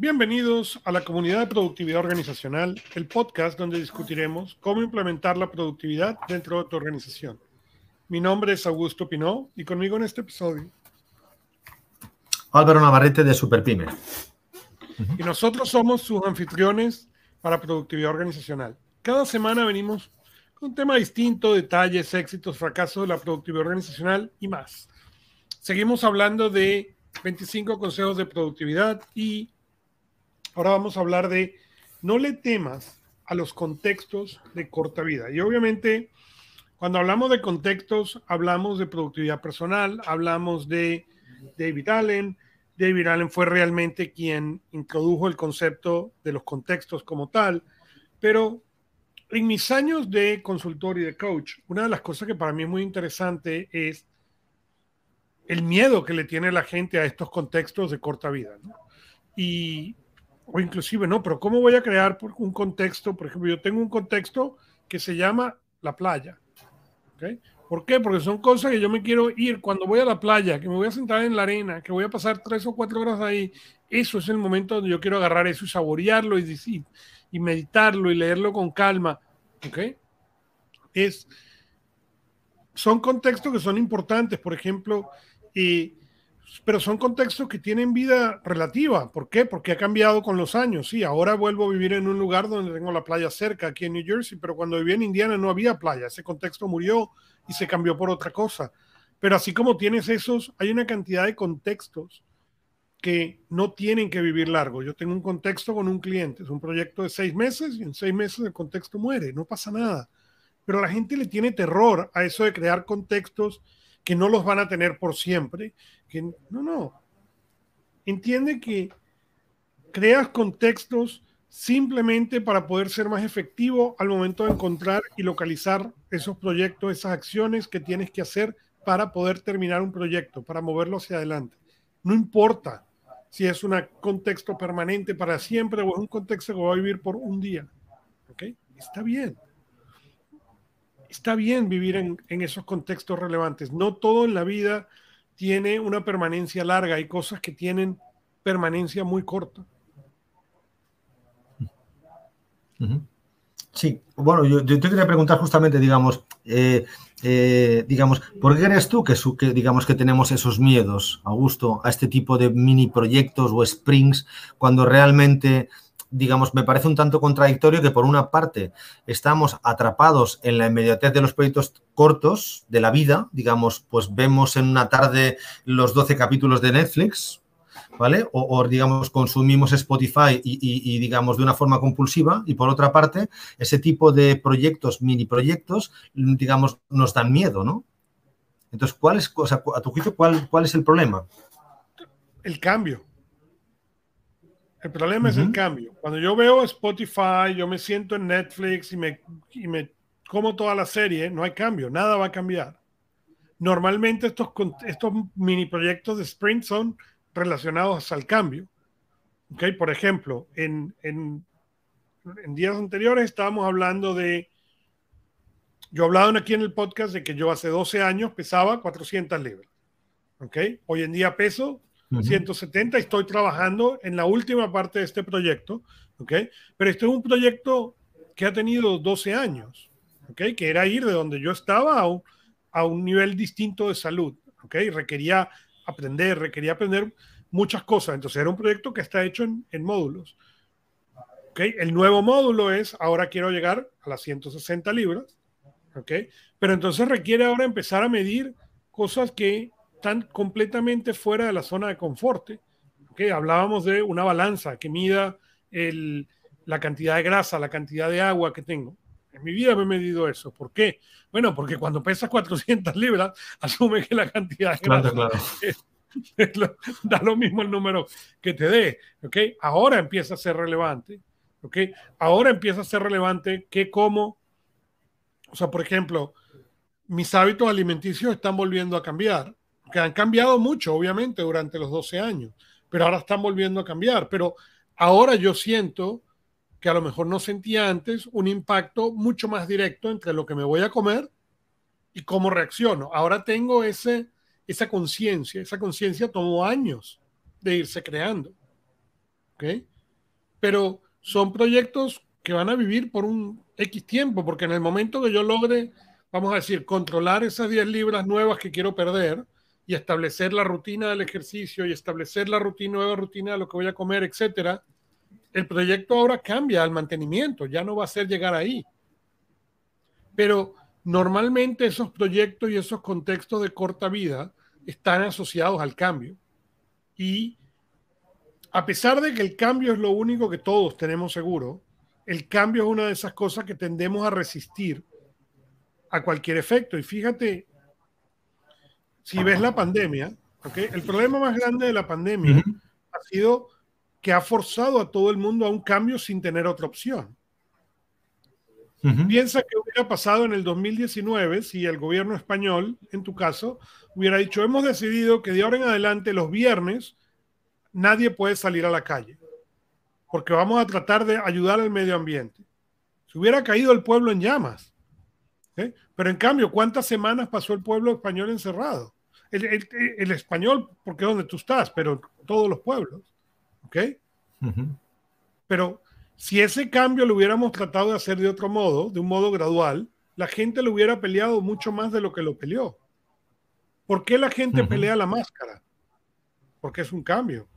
Bienvenidos a la comunidad de productividad organizacional, el podcast donde discutiremos cómo implementar la productividad dentro de tu organización. Mi nombre es Augusto Pinó y conmigo en este episodio. Álvaro Navarrete de Superpyme. Y nosotros somos sus anfitriones para productividad organizacional. Cada semana venimos con un tema distinto, detalles, éxitos, fracasos de la productividad organizacional y más. Seguimos hablando de 25 consejos de productividad y ahora vamos a hablar de no le temas a los contextos de corta vida. Y obviamente, cuando hablamos de contextos, hablamos de productividad personal, hablamos de David Allen. David Allen fue realmente quien introdujo el concepto de los contextos como tal, pero en mis años de consultor y de coach, una de las cosas que para mí es muy interesante es el miedo que le tiene la gente a estos contextos de corta vida. Y, o inclusive, no, pero ¿cómo voy a crear un contexto? Por ejemplo, yo tengo un contexto que se llama la playa. ¿Por qué? Porque son cosas que yo me quiero ir cuando voy a la playa, que me voy a sentar en la arena, que voy a pasar tres o cuatro horas ahí. Eso es el momento donde yo quiero agarrar eso y saborearlo y decir, y meditarlo y leerlo con calma. ¿Ok? Es, son contextos que son importantes, por ejemplo, y, pero son contextos que tienen vida relativa. ¿Por qué? Porque ha cambiado con los años. Sí, ahora vuelvo a vivir en un lugar donde tengo la playa cerca, aquí en New Jersey, pero cuando vivía en Indiana no había playa. Ese contexto murió y se cambió por otra cosa. Pero así como tienes esos, hay una cantidad de contextos que no tienen que vivir largo. Yo tengo un contexto con un cliente, es un proyecto de seis meses y en seis meses el contexto muere, no pasa nada. Pero la gente le tiene terror a eso de crear contextos que no los van a tener por siempre. Que, no, no. Entiende que creas contextos simplemente para poder ser más efectivo al momento de encontrar y localizar esos proyectos, esas acciones que tienes que hacer para poder terminar un proyecto, para moverlo hacia adelante. No importa si es un contexto permanente para siempre o es un contexto que va a vivir por un día. ¿Ok? Está bien. Está bien vivir en, en esos contextos relevantes. No todo en la vida tiene una permanencia larga. Hay cosas que tienen permanencia muy corta. Sí, bueno, yo, te quería preguntar justamente, digamos, eh, eh, digamos, ¿por qué crees tú que, que, digamos, que tenemos esos miedos, Augusto, a este tipo de mini proyectos o springs cuando realmente, digamos, me parece un tanto contradictorio que por una parte estamos atrapados en la inmediatez de los proyectos cortos de la vida, digamos, pues vemos en una tarde los 12 capítulos de Netflix, ¿vale? O, digamos, consumimos Spotify y, digamos, de una forma compulsiva. Y por otra parte, ese tipo de proyectos, mini proyectos, digamos, nos dan miedo, ¿no? Entonces, ¿cuál es, a tu juicio, cuál, cuál es el problema? El cambio. El problema es el cambio. Cuando yo veo Spotify, yo me siento en Netflix y me, y me como toda la serie, no hay cambio, nada va a cambiar. Normalmente estos, estos mini proyectos de sprint son relacionados al cambio. ¿Okay? Por ejemplo, en, en, días anteriores estábamos hablando de, yo hablaba aquí en el podcast de que yo hace 12 años pesaba 400 libras. ¿Okay? Hoy en día peso 170 y estoy trabajando en la última parte de este proyecto. ¿okay? Pero este es un proyecto que ha tenido 12 años, ¿okay? que era ir de donde yo estaba a un, nivel distinto de salud. ¿okay? Requería aprender, requería aprender muchas cosas. Entonces era un proyecto que está hecho en, módulos. ¿Okay? El nuevo módulo es, ahora quiero llegar a las 160 libras. ¿okay? Pero entonces requiere ahora empezar a medir cosas que están completamente fuera de la zona de confort. ¿okay? Hablábamos de una balanza que mida el, la cantidad de grasa, la cantidad de agua que tengo. En mi vida me he medido eso. ¿Por qué? Bueno, porque cuando pesas 400 libras, asume que la cantidad de grasa claro, da lo mismo el número que te dé. ¿ok? Ahora empieza a ser relevante. ¿ok? Ahora empieza a ser relevante que como, o sea, por ejemplo, mis hábitos alimenticios están volviendo a cambiar, que han cambiado mucho, obviamente, durante los 12 años, pero ahora están volviendo a cambiar. Pero ahora yo siento que a lo mejor no sentía antes un impacto mucho más directo entre lo que me voy a comer y cómo reacciono. Ahora tengo ese, esa conciencia. Esa conciencia tomó años de irse creando. ¿Okay? pero son proyectos que van a vivir por un X tiempo, porque en el momento que yo logre, vamos a decir, controlar esas 10 libras nuevas que quiero perder y establecer la rutina del ejercicio y establecer la rutina, nueva rutina de lo que voy a comer, etcétera, el proyecto ahora cambia al mantenimiento, ya no va a ser llegar ahí. Pero normalmente esos proyectos y esos contextos de corta vida están asociados al cambio. Y a pesar de que el cambio es lo único que todos tenemos seguro, el cambio es una de esas cosas que tendemos a resistir a cualquier efecto. Y fíjate, si ves la pandemia, el problema más grande de la pandemia ha sido que ha forzado a todo el mundo a un cambio sin tener otra opción. Piensa que hubiera pasado en el 2019 si el gobierno español, en tu caso, hubiera dicho, hemos decidido que de ahora en adelante los viernes nadie puede salir a la calle, porque vamos a tratar de ayudar al medio ambiente. Se hubiera caído el pueblo en llamas. Pero en cambio, ¿cuántas semanas pasó el pueblo español encerrado? El, español, porque es donde tú estás, pero todos los pueblos. ¿Ok? Pero si ese cambio lo hubiéramos tratado de hacer de otro modo, de un modo gradual, la gente lo hubiera peleado mucho más de lo que lo peleó. ¿Por qué la gente pelea la máscara? Porque es un cambio.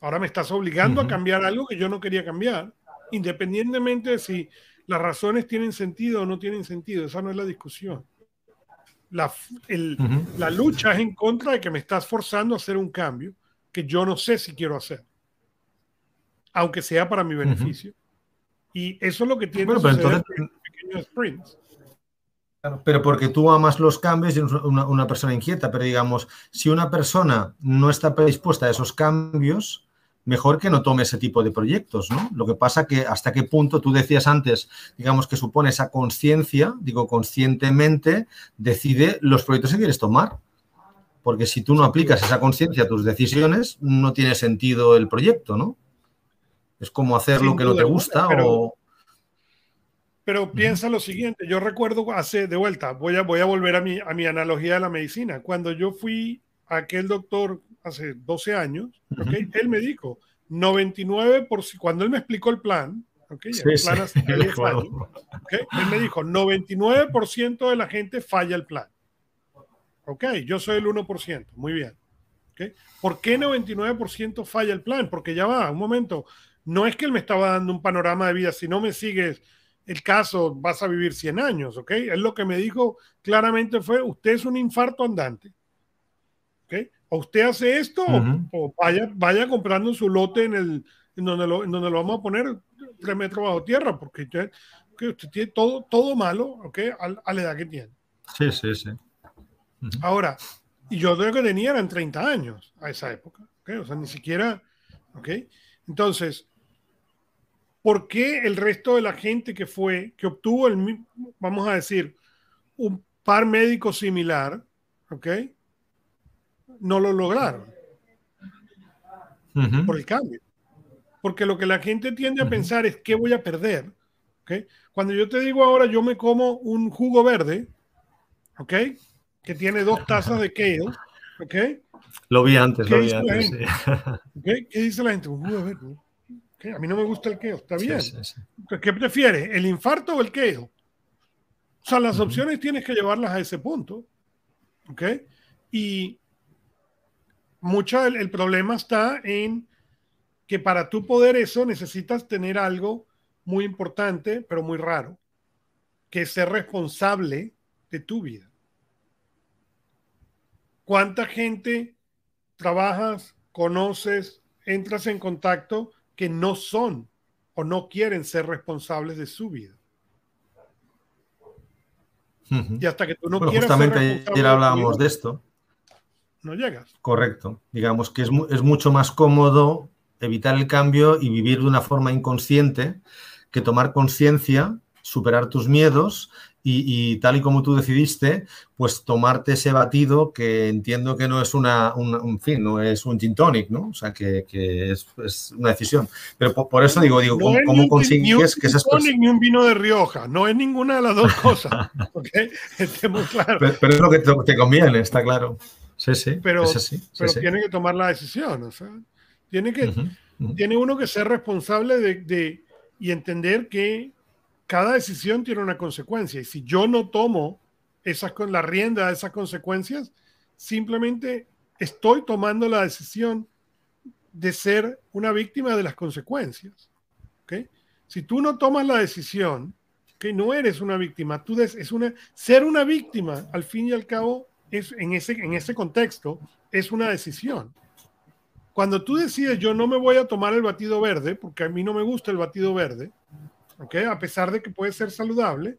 Ahora me estás obligando a cambiar algo que yo no quería cambiar, independientemente de si las razones tienen sentido o no tienen sentido. Esa no es la discusión. La, la lucha es en contra de que me estás forzando a hacer un cambio que yo no sé si quiero hacer, aunque sea para mi beneficio. Y eso es lo que tiene bueno, pero pequeños sprints. Pero porque tú amas los cambios y una, una, persona inquieta, pero digamos, si una persona no está predispuesta a esos cambios, mejor que no tome ese tipo de proyectos, ¿no? Lo que pasa que hasta qué punto tú decías antes, digamos que supone esa conciencia, digo conscientemente, decide los proyectos que quieres tomar. Porque si tú no aplicas esa conciencia a tus decisiones, no tiene sentido el proyecto, ¿no? Es como hacer lo que no te gusta o pero piensa lo siguiente, yo recuerdo hace, de vuelta, voy a, voy a volver a mi, a mi analogía de la medicina. Cuando yo fui a aquel doctor hace 12 años, él me dijo, 99%, por, cuando él me explicó el plan, okay, el plan hace él me dijo, 99% de la gente falla el plan. Ok, yo soy el 1%, muy bien. Okay. ¿Por qué 99% falla el plan? Porque ya va, un momento, no es que él me estaba dando un panorama de vida, si no me sigues el caso, vas a vivir 100 años, ¿ok? Él lo que me dijo claramente fue, usted es un infarto andante, O usted hace esto o, vaya, vaya comprando su lote en, el, en, donde lo, en donde lo vamos a poner tres metros bajo tierra, porque usted, usted tiene todo, todo malo, ¿ok? A, la edad que tiene. Sí, sí, sí. Ahora, y yo creo que tenía eran 30 años a esa época, ¿ok? O sea, ni siquiera, ¿ok? Entonces, ¿por qué el resto de la gente que fue, que obtuvo el, vamos a decir, un par médico similar, ¿ok? No lo lograron. Por el cambio. Porque lo que la gente tiende a pensar es, ¿qué voy a perder? ¿ok? Cuando yo te digo ahora, yo me como un jugo verde, ¿ok? Que tiene dos tazas de kale, ¿ok? Lo vi antes, lo vi antes. ¿Qué dice la gente? Un jugo verde. A mí no me gusta el keo, está bien. ¿Qué prefieres, el infarto o el keo? O sea, las opciones tienes que llevarlas a ese punto. ¿Ok? Y mucho el, problema está en que para tú poder eso necesitas tener algo muy importante, pero muy raro, que es ser responsable de tu vida. ¿Cuánta gente trabajas, conoces, entras en contacto que no son o no quieren ser responsables de su vida. Y hasta que tú no quieras Justamente ayer hablábamos de, esto. No llegas. Correcto. Digamos que es, es mucho más cómodo evitar el cambio y vivir de una forma inconsciente que tomar conciencia, superar tus miedos y, tal y como tú decidiste, pues tomarte ese batido que entiendo que no es una, un fin, no es un gin tonic, ¿no? O sea, que, es, una decisión. Pero por, eso digo, digo, ¿cómo, consigues que esas cosas... ni un vino de Rioja, no es ninguna de las dos cosas, ¿ok? muy claro. Pero, es lo que te, conviene, está claro. Sí, sí, pero, pero tiene que tomar la decisión, o sea, tiene que... tiene uno que ser responsable de, y entender que cada decisión tiene una consecuencia. Y si yo no tomo esas, con la rienda de esas consecuencias, simplemente estoy tomando la decisión de ser una víctima de las consecuencias. ¿okay? Si tú no tomas la decisión, que no eres una víctima, tú es una, ser una víctima, al fin y al cabo, es, en, ese, en ese contexto, es una decisión. Cuando tú decides, yo no me voy a tomar el batido verde, porque a mí no me gusta el batido verde, ¿okay? a pesar de que puede ser saludable,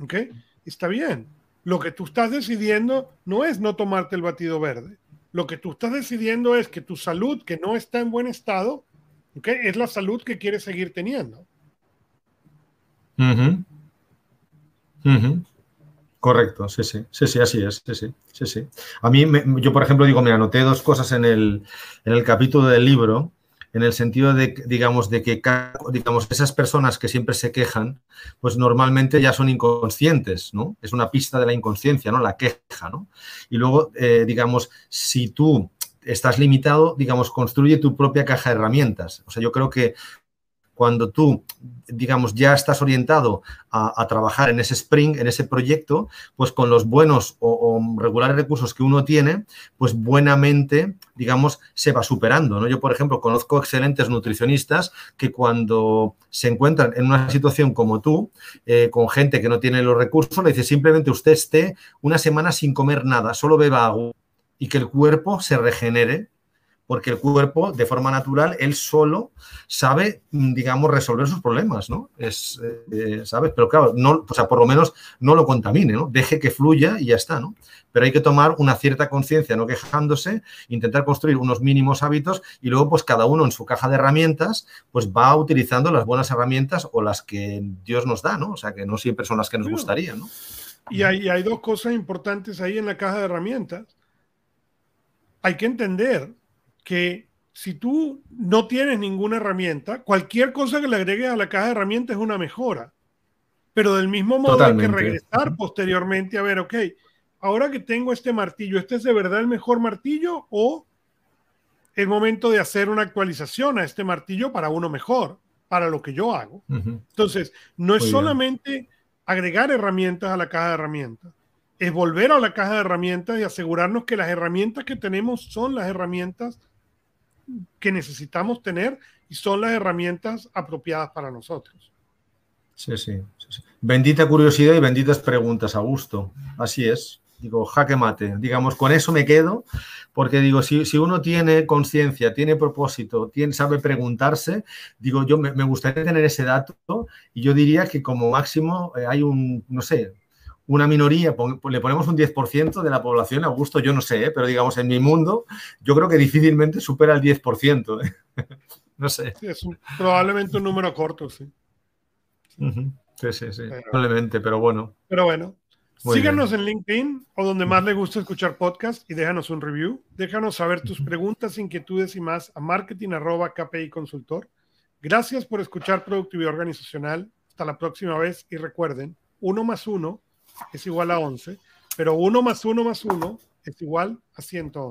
¿okay? está bien. Lo que tú estás decidiendo no es no tomarte el batido verde. Lo que tú estás decidiendo es que tu salud, que no está en buen estado, ¿okay? es la salud que quieres seguir teniendo. Correcto, sí, sí, sí, sí, así es, sí, sí, sí, sí. A mí, yo por ejemplo digo, mira, anoté dos cosas en el, en el capítulo del libro, en el sentido de, digamos, de que, digamos, esas personas que siempre se quejan, pues normalmente ya son inconscientes, ¿no? Es una pista de la inconsciencia, ¿no? La queja, ¿no? Y luego, eh, digamos, si tú estás limitado, digamos, construye tu propia caja de herramientas. O sea, yo creo que cuando tú, digamos, ya estás orientado a, trabajar en ese sprint, en ese proyecto, pues con los buenos o, regulares recursos que uno tiene, pues buenamente, digamos, se va superando. ¿no? Yo, por ejemplo, conozco excelentes nutricionistas que cuando se encuentran en una situación como tú, eh, con gente que no tiene los recursos, le dice simplemente usted esté una semana sin comer nada, solo beba agua y que el cuerpo se regenere porque el cuerpo, de forma natural, él solo sabe, mm, digamos, resolver sus problemas, ¿no? Es, eh, ¿sabes? Pero claro, no, o sea, por lo menos no lo contamine, ¿no? Deje que fluya y ya está, ¿no? Pero hay que tomar una cierta conciencia, no quejándose, intentar construir unos mínimos hábitos y luego, pues cada uno en su caja de herramientas, pues va utilizando las buenas herramientas o las que Dios nos da, ¿no? O sea, que no siempre son las que nos gustaría, ¿no? Y hay, hay dos cosas importantes ahí en la caja de herramientas. Hay que entender que si tú no tienes ninguna herramienta, cualquier cosa que le agregues a la caja de herramientas es una mejora. Pero del mismo modo hay que regresar posteriormente a ver, ok, ahora que tengo este martillo, ¿este es de verdad el mejor martillo o es momento de hacer una actualización a este martillo para uno mejor, para lo que yo hago? Entonces, no es solamente agregar herramientas a la caja de herramientas, es volver a la caja de herramientas y asegurarnos que las herramientas que tenemos son las herramientas que necesitamos tener y son las herramientas apropiadas para nosotros. Sí, sí, Bendita curiosidad y benditas preguntas, Augusto. Así es. Digo, jaque mate. Digamos, con eso me quedo, porque digo, si, uno tiene conciencia, tiene propósito, tiene, sabe preguntarse, digo, yo me, gustaría tener ese dato y yo diría que como máximo eh, hay un, no sé, una minoría, le ponemos un 10% de la población, Augusto, yo no sé, ¿eh? pero digamos, en mi mundo, yo creo que difícilmente supera el 10%. ¿eh? no sé. Sí, es probablemente un número corto, sí. Sí, sí, sí, probablemente, pero bueno. Pero bueno, síganos en LinkedIn o donde más le gusta escuchar podcast y déjanos un review. Déjanos saber tus preguntas, inquietudes y más a consultor. Gracias por escuchar Productividad Organizacional. Hasta la próxima vez y recuerden, uno más uno es igual a 11, pero 1 más 1 más 1 es igual a 111.